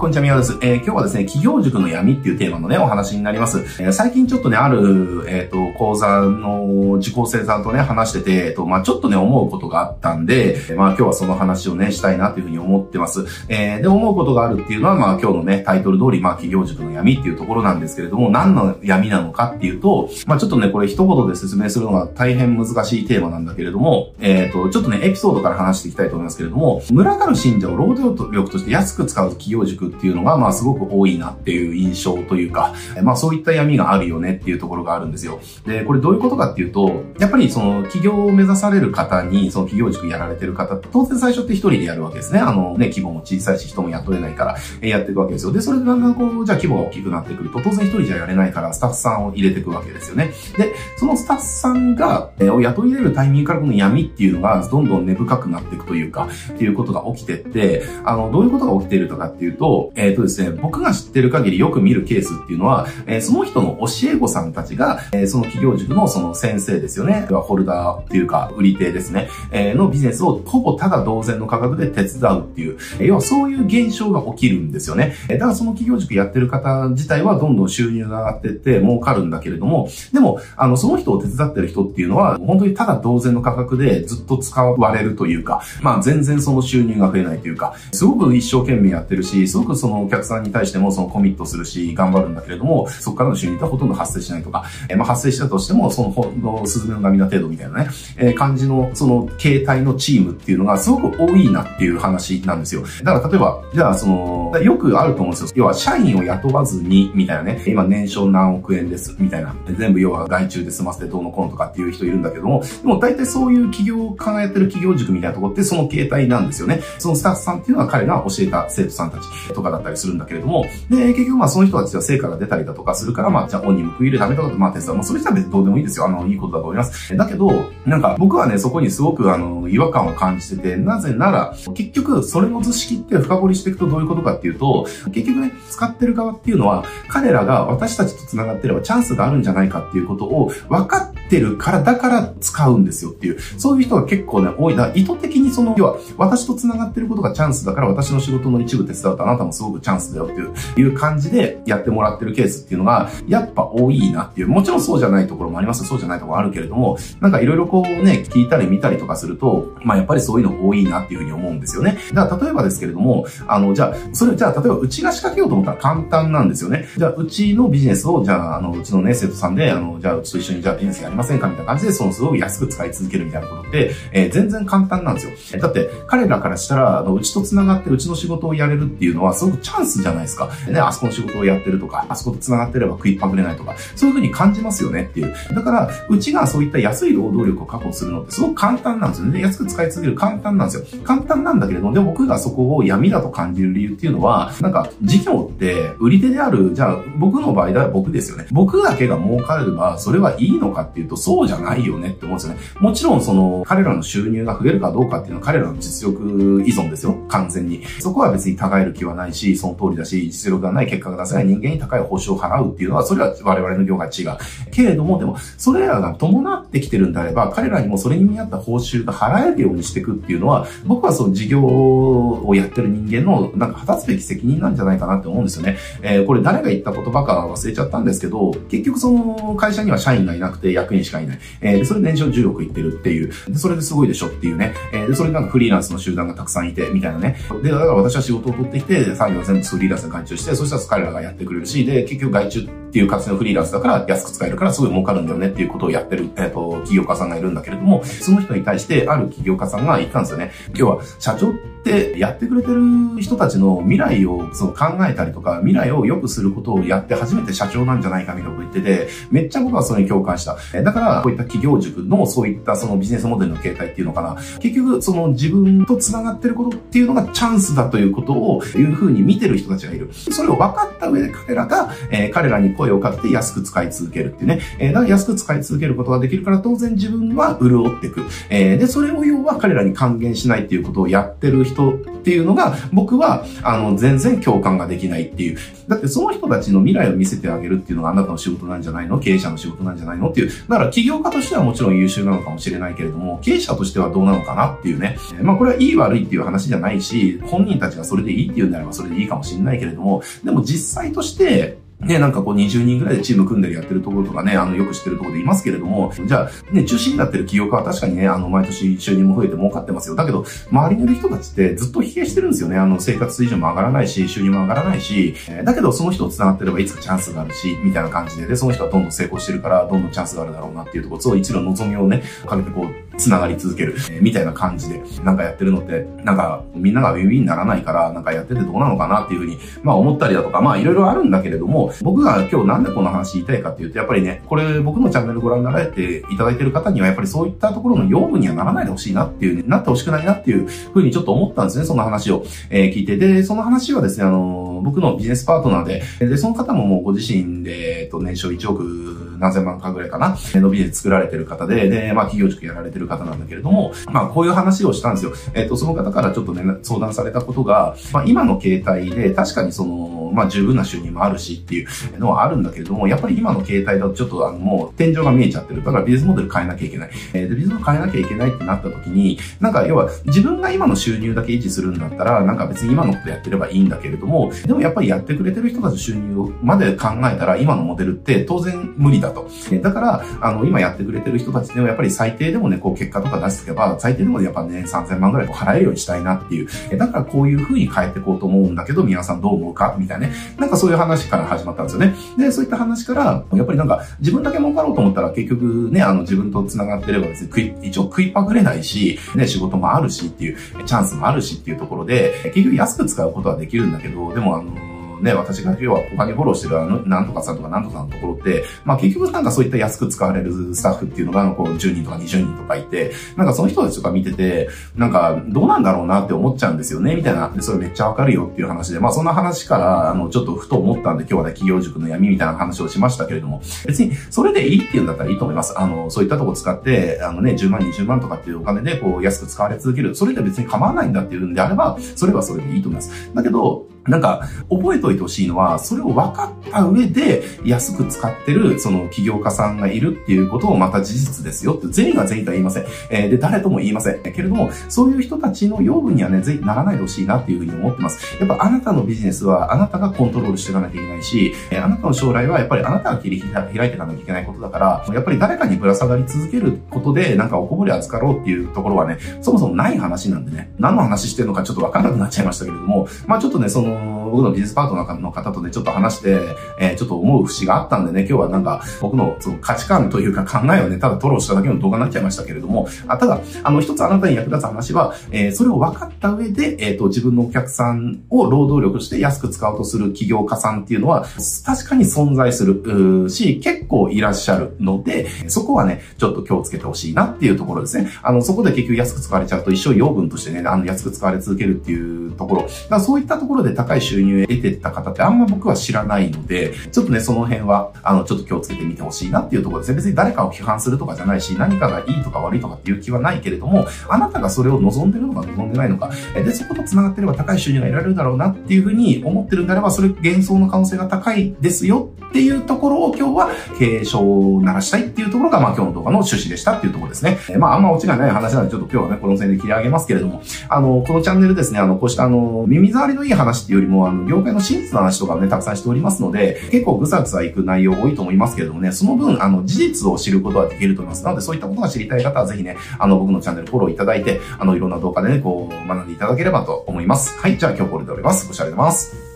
こんにちは、宮です。えー、今日はですね、企業塾の闇っていうテーマのね、お話になります。えー、最近ちょっとね、ある、えっ、ー、と、講座の受講生さんとね、話してて、えっ、と、まあちょっとね、思うことがあったんで、まあ今日はその話をね、したいなというふうに思ってます。えー、で、思うことがあるっていうのは、まあ今日のね、タイトル通り、まあ企業塾の闇っていうところなんですけれども、何の闇なのかっていうと、まあちょっとね、これ一言で説明するのが大変難しいテーマなんだけれども、えっ、と、ちょっとね、エピソードから話していきたいと思いますけれども、村がる信者を労働力として安く使う企業塾っていうのが、まあすごく多いなっていう印象というか、まあそういった闇があるよねっていうところがあるんですよ。で、これどういうことかっていうと、やっぱりその企業を目指される方に、その企業塾やられてる方って当然最初って一人でやるわけですね。あのね、規模も小さいし人も雇えないから、やっていくわけですよ。で、それでだんだんこう、じゃあ規模が大きくなってくると、当然一人じゃやれないからスタッフさんを入れていくわけですよね。で、そのスタッフさんが、えを雇い入れるタイミングからこの闇っていうのがどんどん根深くなっていくというか、っていうことが起きてって、あの、どういうことが起きているとかっていうと、えっ、ー、とですね、僕が知ってる限りよく見るケースっていうのは、えー、その人の教え子さんたちが、えー、その企業塾のその先生ですよね。ホルダーっていうか、売り手ですね。えー、のビジネスをほぼただ同然の価格で手伝うっていう、えー、要はそういう現象が起きるんですよね。えー、だからその企業塾やってる方自体はどんどん収入が上がってって儲かるんだけれども、でも、あの、その人を手伝ってる人っていうのは、本当にただ同然の価格でずっと使われるというか、まあ全然その収入が増えないというか、すごく一生懸命やってるし、すごくそのお客さんに対してもそのコミットするし、頑張るんだけれども、そこからの収入ってほとんど発生しないとか、えー、まあ発生したとしても、そのほんのスズメの涙程度みたいなね、えー、感じのその形態のチームっていうのがすごく多いなっていう話なんですよ。だから例えば、じゃあその、よくあると思うんですよ。要は社員を雇わずに、みたいなね、今年商何億円です、みたいな。全部要は外注で済ませてどうのこうのとかっていう人いるんだけども、でも大体そういう企業を考えてる企業塾みたいなところってその形態なんですよね。そのスタッフさんっていうのは彼が教えた生徒さんたちとかだったりするんだけれども、で、結局まあその人たちは成果が出たりだとかするから、まあじゃあ恩に報いるためとかまあ手伝う。まあそれじゃ別にどうでもいいですよ。あの、いいことだと思います。だけど、なんか僕はね、そこにすごくあの、違和感を感じてて、なぜなら、結局それの図式って深掘りしていくとどういうことかっていうと、結局ね、使ってる側っていうのは、彼らが私たちと繋がってればチャンスがあるんじゃないかっていうことを分かっててるから、だから使うんですよっていう、そういう人が結構ね、多い。だから意図的にその、要は、私と繋がってることがチャンスだから、私の仕事の一部手伝うとあなたもすごくチャンスだよっていう、いう感じでやってもらってるケースっていうのが、やっぱ多いなっていう、もちろんそうじゃないところもあります。そうじゃないところもあるけれども、なんかいろいろこうね、聞いたり見たりとかすると、まあやっぱりそういうの多いなっていうふうに思うんですよね。だから例えばですけれども、あの、じゃあ、それ、じゃあ例えばうちが仕掛けようと思ったら簡単なんですよね。じゃあ、うちのビジネスを、じゃあ、あの、うちのね、生徒さんで、あの、じゃあ、うちと一緒にじゃあビジネスやりませんかみたいな感じで、そのすごく安く使い続けるみたいなことって、えー、全然簡単なんですよ。だって、彼らからしたら、あの、うちと繋がってうちの仕事をやれるっていうのはすごくチャンスじゃないですか。ね、あそこの仕事をやってるとか、あそこと繋がってれば食いっぱぐれないとか、そういうふうに感じますよねっていう。だから、うちがそういった安い労働力を確保するのってすごく簡単なんですよね。安く使い続ける簡単なんですよ。簡単なんだけれども、でも僕がそこを闇だと感じる理由っていうのは、なんか、事業って売り手である、じゃあ、僕の場合だ僕ですよね。僕だけが儲かれば、それはいいのかっていうと、そうじゃないよねって思うんですよね。もちろん、その、彼らの収入が増えるかどうかっていうのは彼らの実力依存ですよ。完全に。そこは別に違える気はないし、その通りだし、実力がない結果が出せない人間に高い報酬を払うっていうのは、それは我々の業界違う。けれども、でも、それらが伴ってきてるんであれば、彼らにもそれに見合った報酬が払えるようにしていくっていうのは、僕はその事業をやってる人間の、なんか果たすべき責任なんじゃないかなって思うんですよね。えー、これ誰が言った言葉か忘れちゃったんですけど、結局その会社には社員がいなくて役員しかいない。えー、それ年商10億いってるっていう。で、それですごいでしょっていうね。えー、で、それなんかフリーランスの集団がたくさんいて、みたいなね。で、だから私は仕事を取ってきて、作業全部フリーランスで外注して、そしたら彼らがやってくれるし、で、結局外注っていう活用フリーランスだから安く使えるからすごい儲かるんだよねっていうことをやってる、えっ、ー、と、企業家さんがいるんだけれども、その人に対してある企業家さんが言ったんですよね。今日は社長ってやってくれてる人たちの未来をその考えたりとか、未来を良くすることをやって初めて社長なんじゃないかみたいなこと言ってて、めっちゃ僕はそれに共感した。だから、こういった企業塾のそういったそのビジネスモデルの形態っていうのかな。結局、その自分と繋がってることっていうのがチャンスだということを、いうふうに見てる人たちがいる。それを分かった上で彼らが、えー、彼らに声をかけて安く使い続けるっていうね。えー、だから安く使い続けることができるから当然自分は潤っていく。えー、で、それを要は彼らに還元しないっていうことをやってる人っていうのが、僕は、あの、全然共感ができないっていう。だってその人たちの未来を見せてあげるっていうのがあなたの仕事なんじゃないの？経営者の仕事なんじゃないの？っていう、だから起業家としてはもちろん優秀なのかもしれないけれども、経営者としてはどうなのかなっていうね。まあこれはいい悪いっていう話じゃないし、本人たちがそれでいいっていうんであればそれでいいかもしれないけれども、でも実際として、ね、なんかこう20人ぐらいでチーム組んでるやってるところとかね、あの、よく知ってるところでいますけれども、じゃあ、ね、中心になってる企業家は確かにね、あの、毎年収入も増えて儲かってますよ。だけど、周りにいる人たちってずっと疲弊してるんですよね。あの、生活水準も上がらないし、収入も上がらないし、えだけどその人と繋がってればいつかチャンスがあるし、みたいな感じで、で、その人はどんどん成功してるから、どんどんチャンスがあるだろうなっていうところ、そう一度望みをね、かけてこう、繋がり続ける、えー、みたいな感じで、なんかやってるのって、なんかみんながウィンウィンにならないから、なんかやっててどうなのかなっていうふうに、まあ思ったりだとか、まあいろいろあるんだけれども、僕が今日なんでこの話言いたいかっていうと、やっぱりね、これ僕のチャンネルご覧になられていただいてる方には、やっぱりそういったところの養分にはならないでほしいなっていう、ねなってほしくないなっていうふうにちょっと思ったんですね、その話を、えー、聞いて。で、その話はですね、あの、僕のビジネスパートナーで、で、その方ももうご自身で、えっと、年商1億何千万かぐらいかな、のビジネス作られてる方で、で、まあ企業塾やられてる方なんだけれども、まあこういう話をしたんですよ。えっ、と、その方からちょっとね、相談されたことが、まあ今の形態で確かにその、まあ十分な収入もあるしっていうのはあるんだけれども、やっぱり今の形態だとちょっとあのもう天井が見えちゃってる。だからビジネスモデル変えなきゃいけない。えー、で、ビジネスモデル変えなきゃいけないってなった時に、なんか要は自分が今の収入だけ維持するんだったら、なんか別に今のことやってればいいんだけれども、でもやっぱりやってくれてる人たちの収入まで考えたら今のモデルって当然無理だと。だからあの、今やってくれてる人たちでもやっぱり最低でもね、こう結果とか出しておけば、最低でもやっぱね、3000万ぐらい払えるようにしたいなっていう。だからこういう風に変えていこうと思うんだけど、皆さんどう思うかみたいなね。なんかそういう話から始まったんですよね。で、そういった話から、やっぱりなんか自分だけ儲かろうと思ったら結局ね、あの自分と繋がってれば別に食い、一応食いパグれないし、ね、仕事もあるしっていう、チャンスもあるしっていうところで、結局安く使うことはできるんだけど、でもあの、ね、私が要は他にフォローしてるあの、なんとかさんとかなんとかさんのところって、まあ結局なんかそういった安く使われるスタッフっていうのが、こう10人とか20人とかいて、なんかその人たちとか見てて、なんかどうなんだろうなって思っちゃうんですよね、みたいな。で、それめっちゃわかるよっていう話で、まあそんな話から、あの、ちょっとふと思ったんで今日はね、企業塾の闇みたいな話をしましたけれども、別にそれでいいっていうんだったらいいと思います。あの、そういったとこ使って、あのね、10万、20万とかっていうお金でこう安く使われ続ける。それで別に構わないんだっていうんであれば、それはそれでいいと思います。だけど、なんか、覚えておいてほしいのは、それを分かった上で、安く使ってる、その起業家さんがいるっていうことをまた事実ですよって、全員が全員とは言いません。えー、で、誰とも言いません。けれども、そういう人たちの養分にはね、ぜひならないでほしいなっていうふうに思ってます。やっぱあなたのビジネスは、あなたがコントロールしていかなきゃいけないし、えー、あなたの将来はやっぱりあなたが切り開いていかなきゃいけないことだから、やっぱり誰かにぶら下がり続けることで、なんかおこぼれ預かろうっていうところはね、そもそもない話なんでね、何の話してるのかちょっとわかんなくなっちゃいましたけれども、まあちょっとね、その、僕のビジネスパートナーの方とね、ちょっと話して、えー、ちょっと思う節があったんでね、今日はなんか、僕のその価値観というか考えをね、ただ吐露しただけの動画になっちゃいましたけれども、あただ、あの、一つあなたに役立つ話は、えー、それを分かった上で、えっ、ー、と、自分のお客さんを労働力して安く使おうとする企業家さんっていうのは、確かに存在するし、結構いらっしゃるので、そこはね、ちょっと気をつけてほしいなっていうところですね。あの、そこで結局安く使われちゃうと一生養分としてね、あの、安く使われ続けるっていうところ。だからそういったところで高い収入を得てった方ってあんま僕は知らないので、ちょっとね、その辺は、あの、ちょっと気をつけてみてほしいなっていうところですね。別に誰かを批判するとかじゃないし、何かがいいとか悪いとかっていう気はないけれども、あなたがそれを望んでるのか望んでないのか、で、そこと繋がってれば高い収入が得られるだろうなっていうふうに思ってるんであれば、それ幻想の可能性が高いですよっていうところを今日は継承を鳴らしたいっていうところが、まあ今日の動画の趣旨でしたっていうところですね。えまああんまオチがない話なので、ちょっと今日はね、この線で切り上げますけれども、あの、このチャンネルですね、あの、こうしたあの、耳障りのいい話っていうよりも、あの、業界の真実の話とかをね、たくさんしておりますので、結構ぐさぐさいく内容多いと思いますけれどもね、その分、あの、事実を知ることはできると思います。なので、そういったことが知りたい方はぜひね、あの、僕のチャンネルフォローいただいて、あの、いろんな動画でね、こう、学んでいただければと思います。はい、じゃあ今日これで終わります。ご視聴ありがとうございます。